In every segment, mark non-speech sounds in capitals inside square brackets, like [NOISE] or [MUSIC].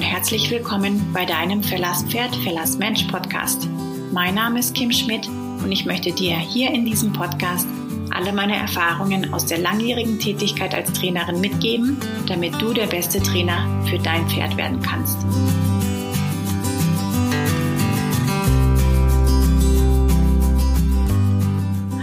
und herzlich willkommen bei deinem Verlass Pferd, Verlass Mensch Podcast. Mein Name ist Kim Schmidt und ich möchte dir hier in diesem Podcast alle meine Erfahrungen aus der langjährigen Tätigkeit als Trainerin mitgeben, damit du der beste Trainer für dein Pferd werden kannst.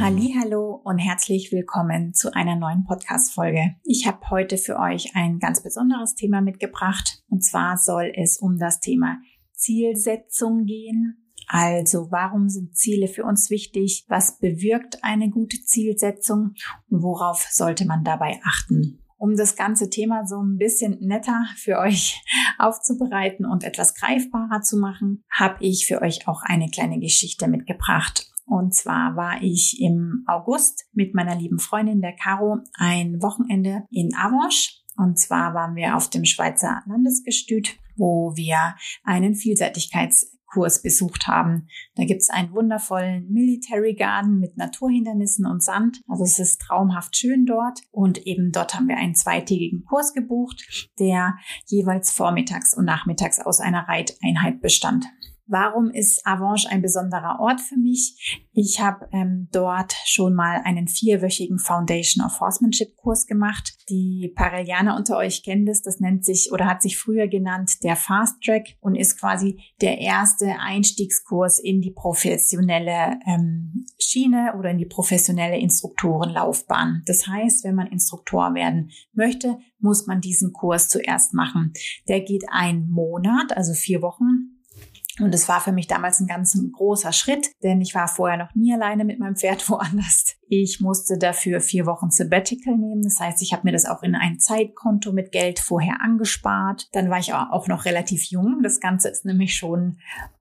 Hallo und herzlich willkommen zu einer neuen Podcast Folge. Ich habe heute für euch ein ganz besonderes Thema mitgebracht und zwar soll es um das Thema Zielsetzung gehen also, warum sind Ziele für uns wichtig? Was bewirkt eine gute Zielsetzung? Und worauf sollte man dabei achten? Um das ganze Thema so ein bisschen netter für euch [LAUGHS] aufzubereiten und etwas greifbarer zu machen, habe ich für euch auch eine kleine Geschichte mitgebracht. Und zwar war ich im August mit meiner lieben Freundin der Caro ein Wochenende in Avanche. Und zwar waren wir auf dem Schweizer Landesgestüt, wo wir einen Vielseitigkeits Kurs besucht haben. Da gibt's einen wundervollen Military Garden mit Naturhindernissen und Sand. Also es ist traumhaft schön dort. Und eben dort haben wir einen zweitägigen Kurs gebucht, der jeweils vormittags und nachmittags aus einer Reiteinheit bestand. Warum ist Avanche ein besonderer Ort für mich? Ich habe ähm, dort schon mal einen vierwöchigen Foundation of Horsemanship Kurs gemacht. Die Parellianer unter euch kennen das. Das nennt sich oder hat sich früher genannt der Fast Track und ist quasi der erste Einstiegskurs in die professionelle ähm, Schiene oder in die professionelle Instruktorenlaufbahn. Das heißt, wenn man Instruktor werden möchte, muss man diesen Kurs zuerst machen. Der geht einen Monat, also vier Wochen und es war für mich damals ein ganz großer Schritt, denn ich war vorher noch nie alleine mit meinem Pferd [LAUGHS] woanders. Ich musste dafür vier Wochen Sabbatical nehmen. Das heißt, ich habe mir das auch in ein Zeitkonto mit Geld vorher angespart. Dann war ich auch noch relativ jung. Das Ganze ist nämlich schon,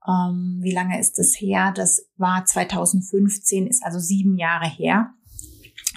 ähm, wie lange ist das her? Das war 2015, ist also sieben Jahre her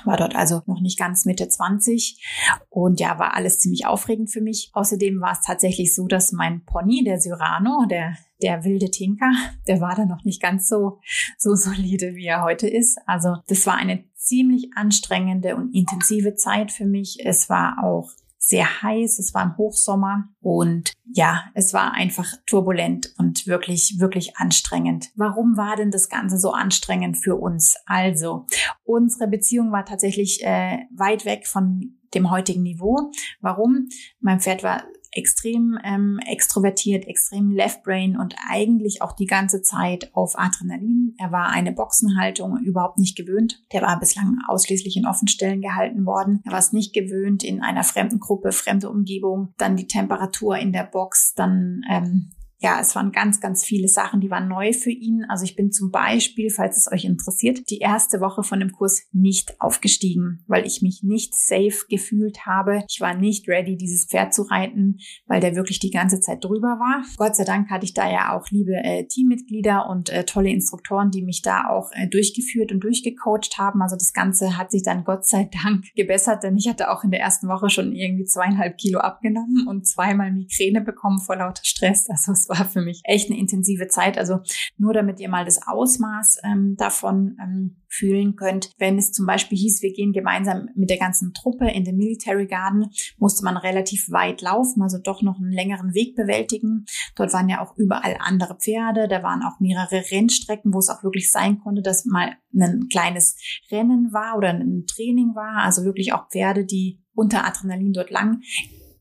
war dort also noch nicht ganz Mitte 20 und ja, war alles ziemlich aufregend für mich. Außerdem war es tatsächlich so, dass mein Pony, der Cyrano, der der wilde Tinker, der war da noch nicht ganz so, so solide, wie er heute ist. Also das war eine ziemlich anstrengende und intensive Zeit für mich. Es war auch sehr heiß, es war ein Hochsommer und ja, es war einfach turbulent und wirklich, wirklich anstrengend. Warum war denn das Ganze so anstrengend für uns? Also, unsere Beziehung war tatsächlich äh, weit weg von dem heutigen Niveau. Warum? Mein Pferd war extrem ähm, extrovertiert, extrem Left Brain und eigentlich auch die ganze Zeit auf Adrenalin. Er war eine Boxenhaltung überhaupt nicht gewöhnt. Der war bislang ausschließlich in Offenstellen gehalten worden. Er war es nicht gewöhnt in einer fremden Gruppe, fremde Umgebung, dann die Temperatur in der Box, dann ähm, ja, es waren ganz, ganz viele Sachen, die waren neu für ihn. Also ich bin zum Beispiel, falls es euch interessiert, die erste Woche von dem Kurs nicht aufgestiegen, weil ich mich nicht safe gefühlt habe. Ich war nicht ready, dieses Pferd zu reiten, weil der wirklich die ganze Zeit drüber war. Gott sei Dank hatte ich da ja auch liebe äh, Teammitglieder und äh, tolle Instruktoren, die mich da auch äh, durchgeführt und durchgecoacht haben. Also das Ganze hat sich dann Gott sei Dank gebessert, denn ich hatte auch in der ersten Woche schon irgendwie zweieinhalb Kilo abgenommen und zweimal Migräne bekommen vor lauter Stress. Also es war für mich echt eine intensive Zeit. Also nur damit ihr mal das Ausmaß ähm, davon ähm, fühlen könnt. Wenn es zum Beispiel hieß, wir gehen gemeinsam mit der ganzen Truppe in den Military Garden, musste man relativ weit laufen, also doch noch einen längeren Weg bewältigen. Dort waren ja auch überall andere Pferde, da waren auch mehrere Rennstrecken, wo es auch wirklich sein konnte, dass mal ein kleines Rennen war oder ein Training war, also wirklich auch Pferde, die unter Adrenalin dort lang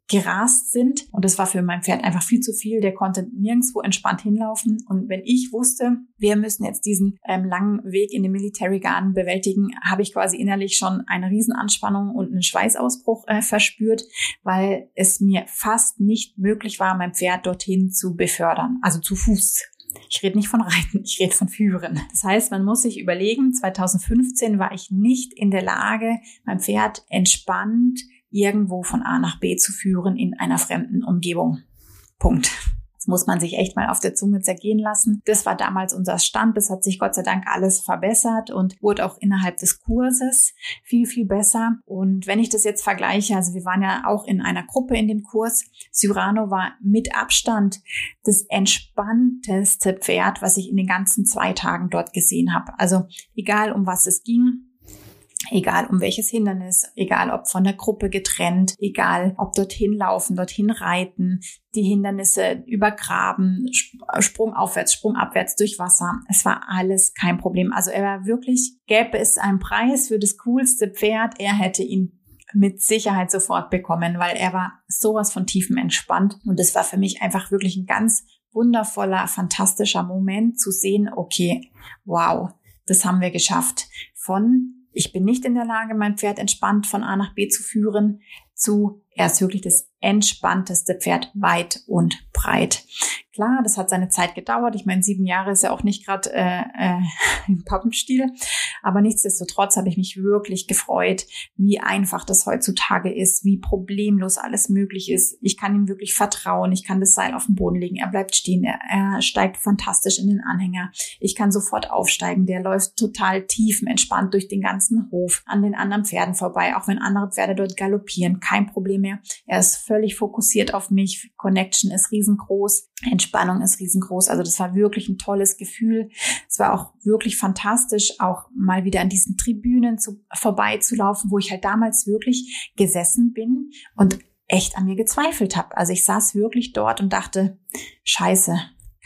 gerast sind. Und das war für mein Pferd einfach viel zu viel. Der konnte nirgendwo entspannt hinlaufen. Und wenn ich wusste, wir müssen jetzt diesen ähm, langen Weg in den Military Garden bewältigen, habe ich quasi innerlich schon eine Riesenanspannung und einen Schweißausbruch äh, verspürt, weil es mir fast nicht möglich war, mein Pferd dorthin zu befördern. Also zu Fuß. Ich rede nicht von Reiten, ich rede von Führen. Das heißt, man muss sich überlegen, 2015 war ich nicht in der Lage, mein Pferd entspannt irgendwo von A nach B zu führen in einer fremden Umgebung. Punkt. Das muss man sich echt mal auf der Zunge zergehen lassen. Das war damals unser Stand. Das hat sich Gott sei Dank alles verbessert und wurde auch innerhalb des Kurses viel, viel besser. Und wenn ich das jetzt vergleiche, also wir waren ja auch in einer Gruppe in dem Kurs. Cyrano war mit Abstand das entspannteste Pferd, was ich in den ganzen zwei Tagen dort gesehen habe. Also egal um was es ging, Egal um welches Hindernis, egal ob von der Gruppe getrennt, egal ob dorthin laufen, dorthin reiten, die Hindernisse übergraben, Sprung aufwärts, Sprung abwärts durch Wasser. Es war alles kein Problem. Also er war wirklich, gäbe es einen Preis für das coolste Pferd, er hätte ihn mit Sicherheit sofort bekommen, weil er war sowas von tiefem entspannt. Und es war für mich einfach wirklich ein ganz wundervoller, fantastischer Moment zu sehen, okay, wow, das haben wir geschafft. Von ich bin nicht in der Lage, mein Pferd entspannt von A nach B zu führen, zu er ist wirklich das entspannteste Pferd weit und breit. Klar, das hat seine Zeit gedauert. Ich meine, sieben Jahre ist ja auch nicht gerade äh, äh, [LAUGHS] im Pappenstiel. Aber nichtsdestotrotz habe ich mich wirklich gefreut, wie einfach das heutzutage ist, wie problemlos alles möglich ist. Ich kann ihm wirklich vertrauen. Ich kann das Seil auf den Boden legen. Er bleibt stehen. Er, er steigt fantastisch in den Anhänger. Ich kann sofort aufsteigen. Der läuft total tiefenentspannt durch den ganzen Hof an den anderen Pferden vorbei, auch wenn andere Pferde dort galoppieren. Kein Problem mehr. Er ist völlig fokussiert auf mich. Connection ist riesengroß. Entspannung ist riesengroß. Also das war wirklich ein tolles Gefühl. Es war auch wirklich fantastisch, auch mal wieder an diesen Tribünen zu, vorbeizulaufen, wo ich halt damals wirklich gesessen bin und echt an mir gezweifelt habe. Also ich saß wirklich dort und dachte, scheiße,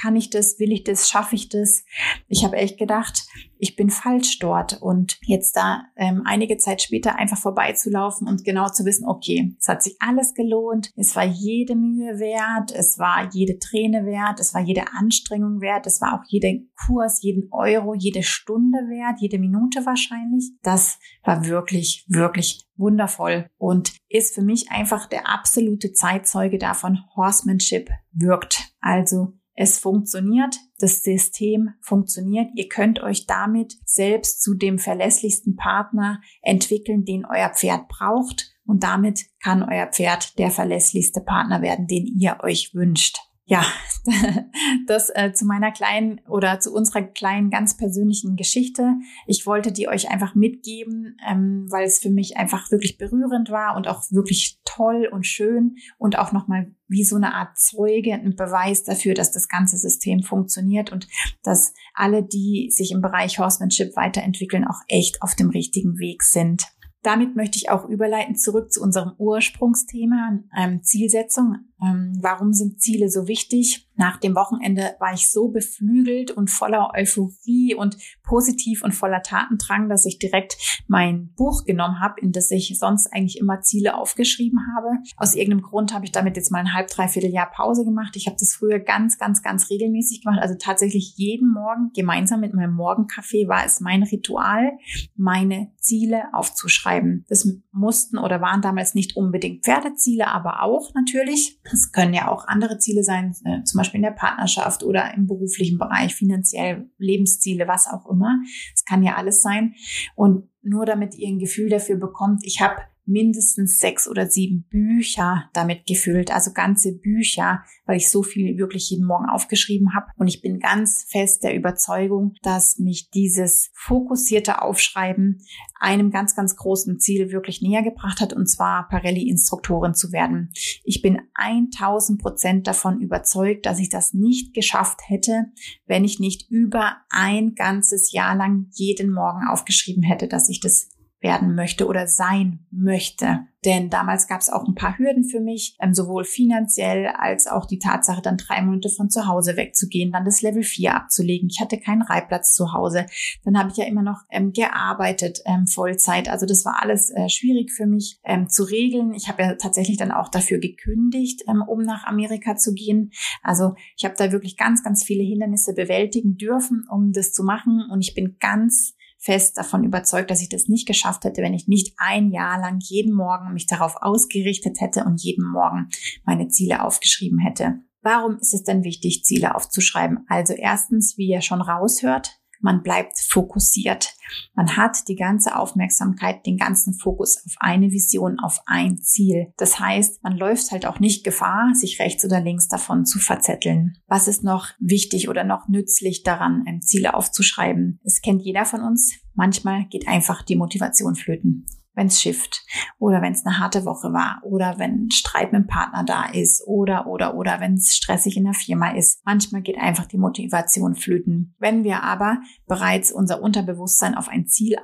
kann ich das, will ich das, schaffe ich das? Ich habe echt gedacht, ich bin falsch dort. Und jetzt da ähm, einige Zeit später einfach vorbeizulaufen und genau zu wissen, okay, es hat sich alles gelohnt, es war jede Mühe wert, es war jede Träne wert, es war jede Anstrengung wert, es war auch jeder Kurs, jeden Euro, jede Stunde wert, jede Minute wahrscheinlich. Das war wirklich, wirklich wundervoll und ist für mich einfach der absolute Zeitzeuge davon, Horsemanship wirkt. Also es funktioniert, das System funktioniert. Ihr könnt euch damit selbst zu dem verlässlichsten Partner entwickeln, den euer Pferd braucht. Und damit kann euer Pferd der verlässlichste Partner werden, den ihr euch wünscht ja, [LAUGHS] das äh, zu meiner kleinen oder zu unserer kleinen ganz persönlichen Geschichte. Ich wollte die euch einfach mitgeben, ähm, weil es für mich einfach wirklich berührend war und auch wirklich toll und schön und auch nochmal wie so eine Art Zeuge, ein Beweis dafür, dass das ganze System funktioniert und dass alle, die sich im Bereich Horsemanship weiterentwickeln, auch echt auf dem richtigen Weg sind. Damit möchte ich auch überleiten zurück zu unserem Ursprungsthema, ähm, Zielsetzung. Ähm, warum sind Ziele so wichtig? Nach dem Wochenende war ich so beflügelt und voller Euphorie und positiv und voller Tatendrang, dass ich direkt mein Buch genommen habe, in das ich sonst eigentlich immer Ziele aufgeschrieben habe. Aus irgendeinem Grund habe ich damit jetzt mal ein halb, dreiviertel Jahr Pause gemacht. Ich habe das früher ganz, ganz, ganz regelmäßig gemacht. Also tatsächlich jeden Morgen gemeinsam mit meinem Morgenkaffee war es mein Ritual, meine Ziele aufzuschreiben. Das mussten oder waren damals nicht unbedingt Pferdeziele, aber auch natürlich. Es können ja auch andere Ziele sein, äh, zum Beispiel in der Partnerschaft oder im beruflichen Bereich, finanziell, Lebensziele, was auch immer. Es kann ja alles sein. Und nur damit ihr ein Gefühl dafür bekommt, ich habe mindestens sechs oder sieben Bücher damit gefüllt, also ganze Bücher, weil ich so viel wirklich jeden Morgen aufgeschrieben habe. Und ich bin ganz fest der Überzeugung, dass mich dieses fokussierte Aufschreiben einem ganz, ganz großen Ziel wirklich näher gebracht hat, und zwar Parelli-Instruktorin zu werden. Ich bin 1000 Prozent davon überzeugt, dass ich das nicht geschafft hätte, wenn ich nicht über ein ganzes Jahr lang jeden Morgen aufgeschrieben hätte, dass ich das werden möchte oder sein möchte. Denn damals gab es auch ein paar Hürden für mich, ähm, sowohl finanziell als auch die Tatsache, dann drei Monate von zu Hause wegzugehen, dann das Level 4 abzulegen. Ich hatte keinen Reitplatz zu Hause. Dann habe ich ja immer noch ähm, gearbeitet, ähm, Vollzeit. Also das war alles äh, schwierig für mich ähm, zu regeln. Ich habe ja tatsächlich dann auch dafür gekündigt, ähm, um nach Amerika zu gehen. Also ich habe da wirklich ganz, ganz viele Hindernisse bewältigen dürfen, um das zu machen. Und ich bin ganz fest davon überzeugt, dass ich das nicht geschafft hätte, wenn ich nicht ein Jahr lang jeden Morgen mich darauf ausgerichtet hätte und jeden Morgen meine Ziele aufgeschrieben hätte. Warum ist es denn wichtig, Ziele aufzuschreiben? Also erstens, wie ihr schon raushört, man bleibt fokussiert. Man hat die ganze Aufmerksamkeit, den ganzen Fokus auf eine Vision, auf ein Ziel. Das heißt, man läuft halt auch nicht Gefahr, sich rechts oder links davon zu verzetteln. Was ist noch wichtig oder noch nützlich daran, Ziele aufzuschreiben? Es kennt jeder von uns. Manchmal geht einfach die Motivation flöten. Wenn es schifft oder wenn es eine harte Woche war oder wenn Streit mit dem Partner da ist oder oder oder wenn es stressig in der Firma ist. Manchmal geht einfach die Motivation flöten. Wenn wir aber bereits unser Unterbewusstsein auf ein Ziel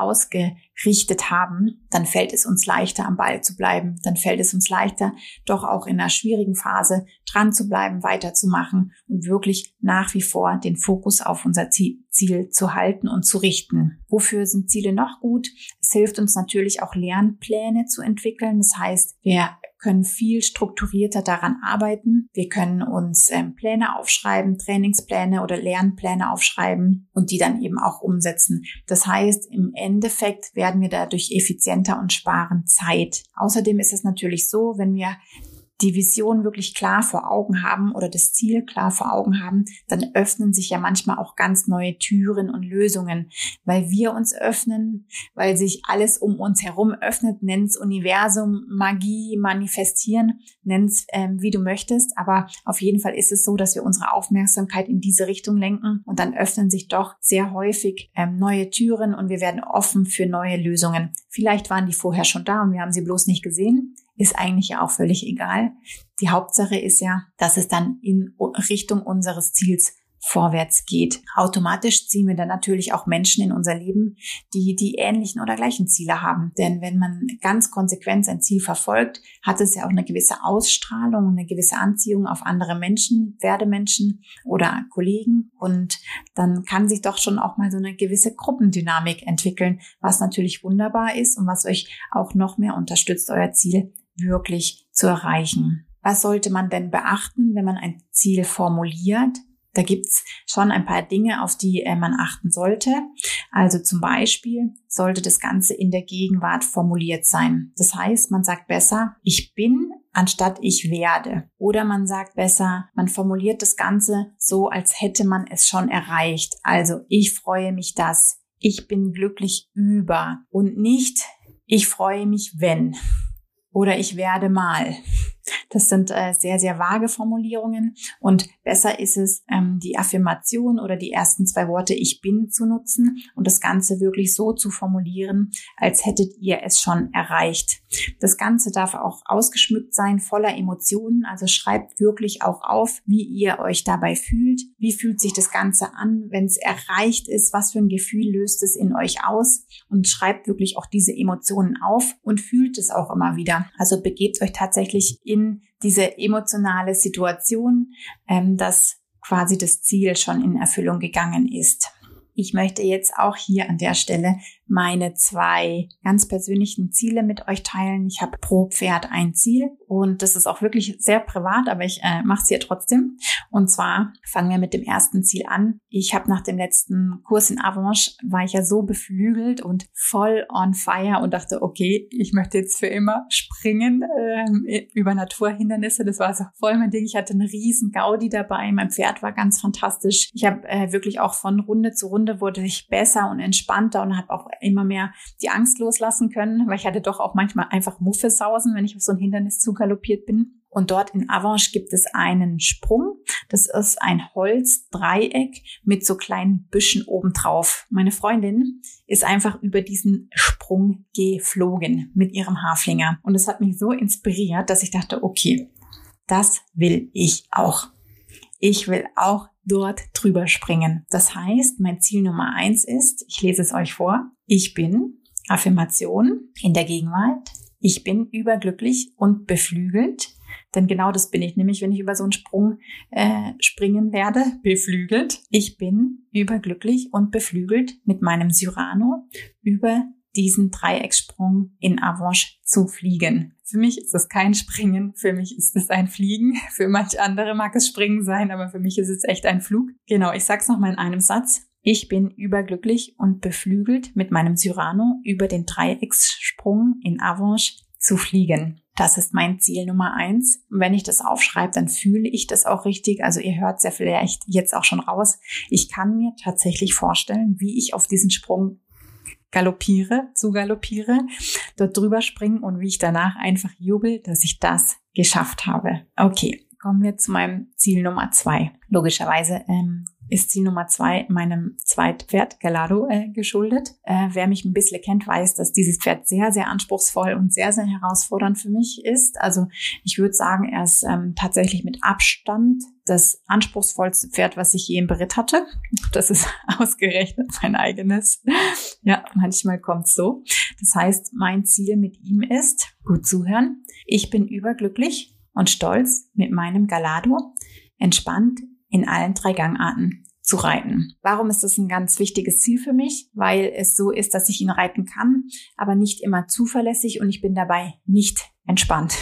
ausgerichtet haben, dann fällt es uns leichter am Ball zu bleiben, dann fällt es uns leichter doch auch in einer schwierigen Phase dran zu bleiben, weiterzumachen und wirklich nach wie vor den Fokus auf unser Ziel zu halten und zu richten. Wofür sind Ziele noch gut? Es hilft uns natürlich auch Lernpläne zu entwickeln. Das heißt, wir können viel strukturierter daran arbeiten. Wir können uns ähm, Pläne aufschreiben, Trainingspläne oder Lernpläne aufschreiben und die dann eben auch umsetzen. Das heißt, im Endeffekt werden wir dadurch effizienter und sparen Zeit. Außerdem ist es natürlich so, wenn wir die Vision wirklich klar vor Augen haben oder das Ziel klar vor Augen haben, dann öffnen sich ja manchmal auch ganz neue Türen und Lösungen, weil wir uns öffnen, weil sich alles um uns herum öffnet, nenn's Universum, Magie, Manifestieren, nenn's ähm, wie du möchtest, aber auf jeden Fall ist es so, dass wir unsere Aufmerksamkeit in diese Richtung lenken und dann öffnen sich doch sehr häufig ähm, neue Türen und wir werden offen für neue Lösungen. Vielleicht waren die vorher schon da und wir haben sie bloß nicht gesehen ist eigentlich ja auch völlig egal. Die Hauptsache ist ja, dass es dann in Richtung unseres Ziels vorwärts geht. Automatisch ziehen wir dann natürlich auch Menschen in unser Leben, die die ähnlichen oder gleichen Ziele haben. Denn wenn man ganz konsequent sein Ziel verfolgt, hat es ja auch eine gewisse Ausstrahlung, eine gewisse Anziehung auf andere Menschen, Werdemenschen oder Kollegen. Und dann kann sich doch schon auch mal so eine gewisse Gruppendynamik entwickeln, was natürlich wunderbar ist und was euch auch noch mehr unterstützt, euer Ziel wirklich zu erreichen. Was sollte man denn beachten, wenn man ein Ziel formuliert? Da gibt's schon ein paar Dinge, auf die äh, man achten sollte. Also zum Beispiel sollte das Ganze in der Gegenwart formuliert sein. Das heißt, man sagt besser, ich bin anstatt ich werde. Oder man sagt besser, man formuliert das Ganze so, als hätte man es schon erreicht. Also ich freue mich das. Ich bin glücklich über und nicht ich freue mich wenn oder ich werde mal. Das sind äh, sehr, sehr vage Formulierungen. Und besser ist es, ähm, die Affirmation oder die ersten zwei Worte ich bin zu nutzen und das Ganze wirklich so zu formulieren, als hättet ihr es schon erreicht. Das Ganze darf auch ausgeschmückt sein, voller Emotionen, also schreibt wirklich auch auf, wie ihr euch dabei fühlt, wie fühlt sich das Ganze an, wenn es erreicht ist, was für ein Gefühl löst es in euch aus? Und schreibt wirklich auch diese Emotionen auf und fühlt es auch immer wieder. Also begebt euch tatsächlich in in diese emotionale Situation, ähm, dass quasi das Ziel schon in Erfüllung gegangen ist. Ich möchte jetzt auch hier an der Stelle meine zwei ganz persönlichen Ziele mit euch teilen. Ich habe pro Pferd ein Ziel und das ist auch wirklich sehr privat, aber ich äh, mache es hier trotzdem. Und zwar fangen wir mit dem ersten Ziel an. Ich habe nach dem letzten Kurs in Avanche war ich ja so beflügelt und voll on fire und dachte, okay, ich möchte jetzt für immer springen äh, über Naturhindernisse. Das war so voll mein Ding. Ich hatte eine riesen Gaudi dabei. Mein Pferd war ganz fantastisch. Ich habe äh, wirklich auch von Runde zu Runde wurde ich besser und entspannter und habe auch immer mehr die Angst loslassen können, weil ich hatte doch auch manchmal einfach Muffesausen, wenn ich auf so ein Hindernis zugaloppiert bin. Und dort in Avanche gibt es einen Sprung. Das ist ein Holzdreieck mit so kleinen Büschen obendrauf. Meine Freundin ist einfach über diesen Sprung geflogen mit ihrem Haflinger. Und es hat mich so inspiriert, dass ich dachte, okay, das will ich auch. Ich will auch dort drüber springen. Das heißt, mein Ziel Nummer eins ist, ich lese es euch vor, ich bin Affirmation in der Gegenwart. Ich bin überglücklich und beflügelt. Denn genau das bin ich nämlich, wenn ich über so einen Sprung äh, springen werde, beflügelt. Ich bin überglücklich und beflügelt mit meinem Cyrano über diesen Dreiecksprung in Avanche zu fliegen. Für mich ist das kein Springen, für mich ist es ein Fliegen. [LAUGHS] Für manche andere mag es Springen sein, aber für mich ist es echt ein Flug. Genau, ich sag's nochmal in einem Satz. Ich bin überglücklich und beflügelt mit meinem Cyrano über den Dreieckssprung in Avanche zu fliegen. Das ist mein Ziel Nummer eins. Und wenn ich das aufschreibe, dann fühle ich das auch richtig. Also ihr hört es ja vielleicht jetzt auch schon raus. Ich kann mir tatsächlich vorstellen, wie ich auf diesen Sprung galoppiere, zu galoppiere, dort drüber springen und wie ich danach einfach jubel, dass ich das geschafft habe. Okay, kommen wir zu meinem Ziel Nummer zwei. Logischerweise ähm, ist Ziel Nummer zwei meinem Zweitpferd Galado äh, geschuldet. Äh, wer mich ein bisschen kennt, weiß, dass dieses Pferd sehr, sehr anspruchsvoll und sehr, sehr herausfordernd für mich ist. Also ich würde sagen, er ist ähm, tatsächlich mit Abstand das anspruchsvollste Pferd, was ich je im Beritt hatte. Das ist [LAUGHS] ausgerechnet mein eigenes. Ja, manchmal kommt's so. Das heißt, mein Ziel mit ihm ist, gut zuhören, ich bin überglücklich und stolz mit meinem Galado entspannt in allen drei Gangarten zu reiten. Warum ist das ein ganz wichtiges Ziel für mich? Weil es so ist, dass ich ihn reiten kann, aber nicht immer zuverlässig und ich bin dabei nicht entspannt,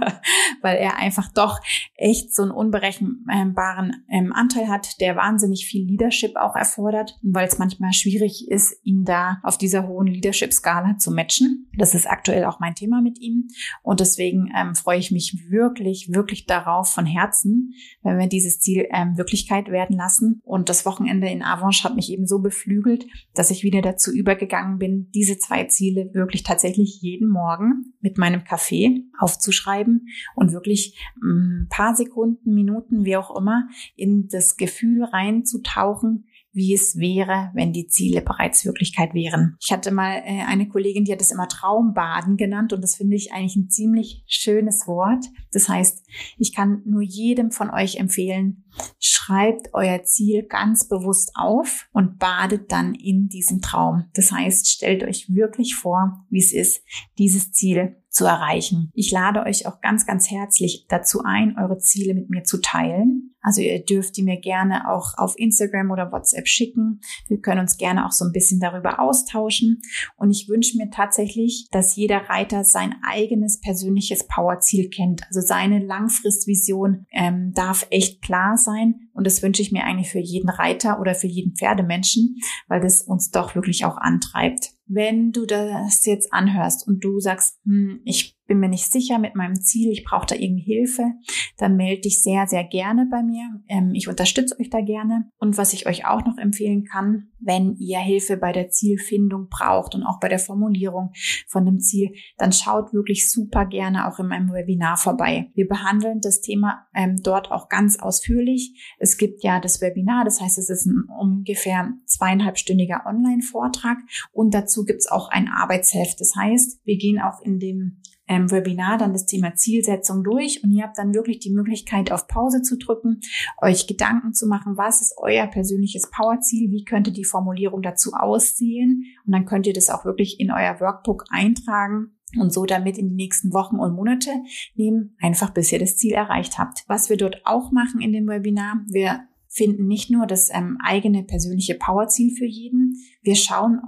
[LAUGHS] weil er einfach doch echt so einen unberechenbaren ähm, Anteil hat, der wahnsinnig viel Leadership auch erfordert, weil es manchmal schwierig ist, ihn da auf dieser hohen Leadership-Skala zu matchen. Das ist aktuell auch mein Thema mit ihm und deswegen ähm, freue ich mich wirklich, wirklich darauf von Herzen, wenn wir dieses Ziel ähm, Wirklichkeit werden lassen. Und das Wochenende in Avanche hat mich eben so beflügelt, dass ich wieder dazu übergegangen bin, diese zwei Ziele wirklich tatsächlich jeden Morgen mit meinem Kaffee aufzuschreiben und wirklich ein mm, paar Sekunden, Minuten, wie auch immer, in das Gefühl reinzutauchen, wie es wäre, wenn die Ziele bereits Wirklichkeit wären. Ich hatte mal äh, eine Kollegin, die hat es immer Traumbaden genannt und das finde ich eigentlich ein ziemlich schönes Wort. Das heißt, ich kann nur jedem von euch empfehlen, schreibt euer Ziel ganz bewusst auf und badet dann in diesem Traum. Das heißt, stellt euch wirklich vor, wie es ist, dieses Ziel zu erreichen. Ich lade euch auch ganz, ganz herzlich dazu ein, eure Ziele mit mir zu teilen. Also ihr dürft die mir gerne auch auf Instagram oder WhatsApp schicken. Wir können uns gerne auch so ein bisschen darüber austauschen. Und ich wünsche mir tatsächlich, dass jeder Reiter sein eigenes persönliches Powerziel kennt. Also seine Langfristvision ähm, darf echt klar sein. Und das wünsche ich mir eigentlich für jeden Reiter oder für jeden Pferdemenschen, weil das uns doch wirklich auch antreibt. Wenn du das jetzt anhörst und du sagst, hm, ich bin mir nicht sicher mit meinem Ziel, ich brauche da irgendwie Hilfe, dann melde dich sehr, sehr gerne bei mir. Ähm, ich unterstütze euch da gerne. Und was ich euch auch noch empfehlen kann, wenn ihr Hilfe bei der Zielfindung braucht und auch bei der Formulierung von dem Ziel, dann schaut wirklich super gerne auch in meinem Webinar vorbei. Wir behandeln das Thema ähm, dort auch ganz ausführlich. Es gibt ja das Webinar, das heißt, es ist ein ungefähr zweieinhalbstündiger Online-Vortrag und dazu gibt es auch ein Arbeitsheft. Das heißt, wir gehen auch in dem ähm, Webinar dann das Thema Zielsetzung durch und ihr habt dann wirklich die Möglichkeit, auf Pause zu drücken, euch Gedanken zu machen, was ist euer persönliches Powerziel, wie könnte die Formulierung dazu aussehen und dann könnt ihr das auch wirklich in euer Workbook eintragen und so damit in die nächsten Wochen und Monate nehmen, einfach bis ihr das Ziel erreicht habt. Was wir dort auch machen in dem Webinar, wir finden nicht nur das ähm, eigene persönliche Powerziel für jeden, wir schauen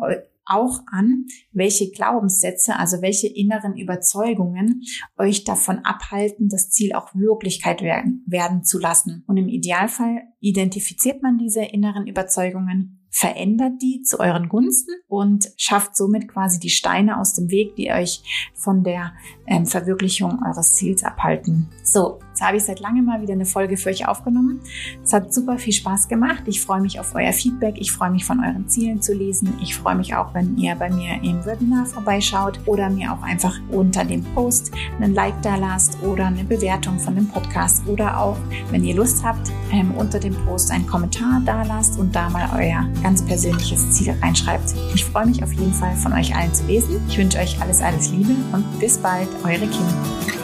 auch an, welche Glaubenssätze, also welche inneren Überzeugungen euch davon abhalten, das Ziel auch Wirklichkeit werden, werden zu lassen. Und im Idealfall identifiziert man diese inneren Überzeugungen verändert die zu euren Gunsten und schafft somit quasi die Steine aus dem Weg, die euch von der ähm, Verwirklichung eures Ziels abhalten. So, jetzt habe ich seit langem mal wieder eine Folge für euch aufgenommen. Es hat super viel Spaß gemacht. Ich freue mich auf euer Feedback. Ich freue mich von euren Zielen zu lesen. Ich freue mich auch, wenn ihr bei mir im Webinar vorbeischaut oder mir auch einfach unter dem Post einen Like da lasst oder eine Bewertung von dem Podcast oder auch, wenn ihr Lust habt, ähm, unter dem Post einen Kommentar da lasst und da mal euer ganz persönliches Ziel reinschreibt. Ich freue mich auf jeden Fall von euch allen zu lesen. Ich wünsche euch alles, alles Liebe und bis bald, eure Kim.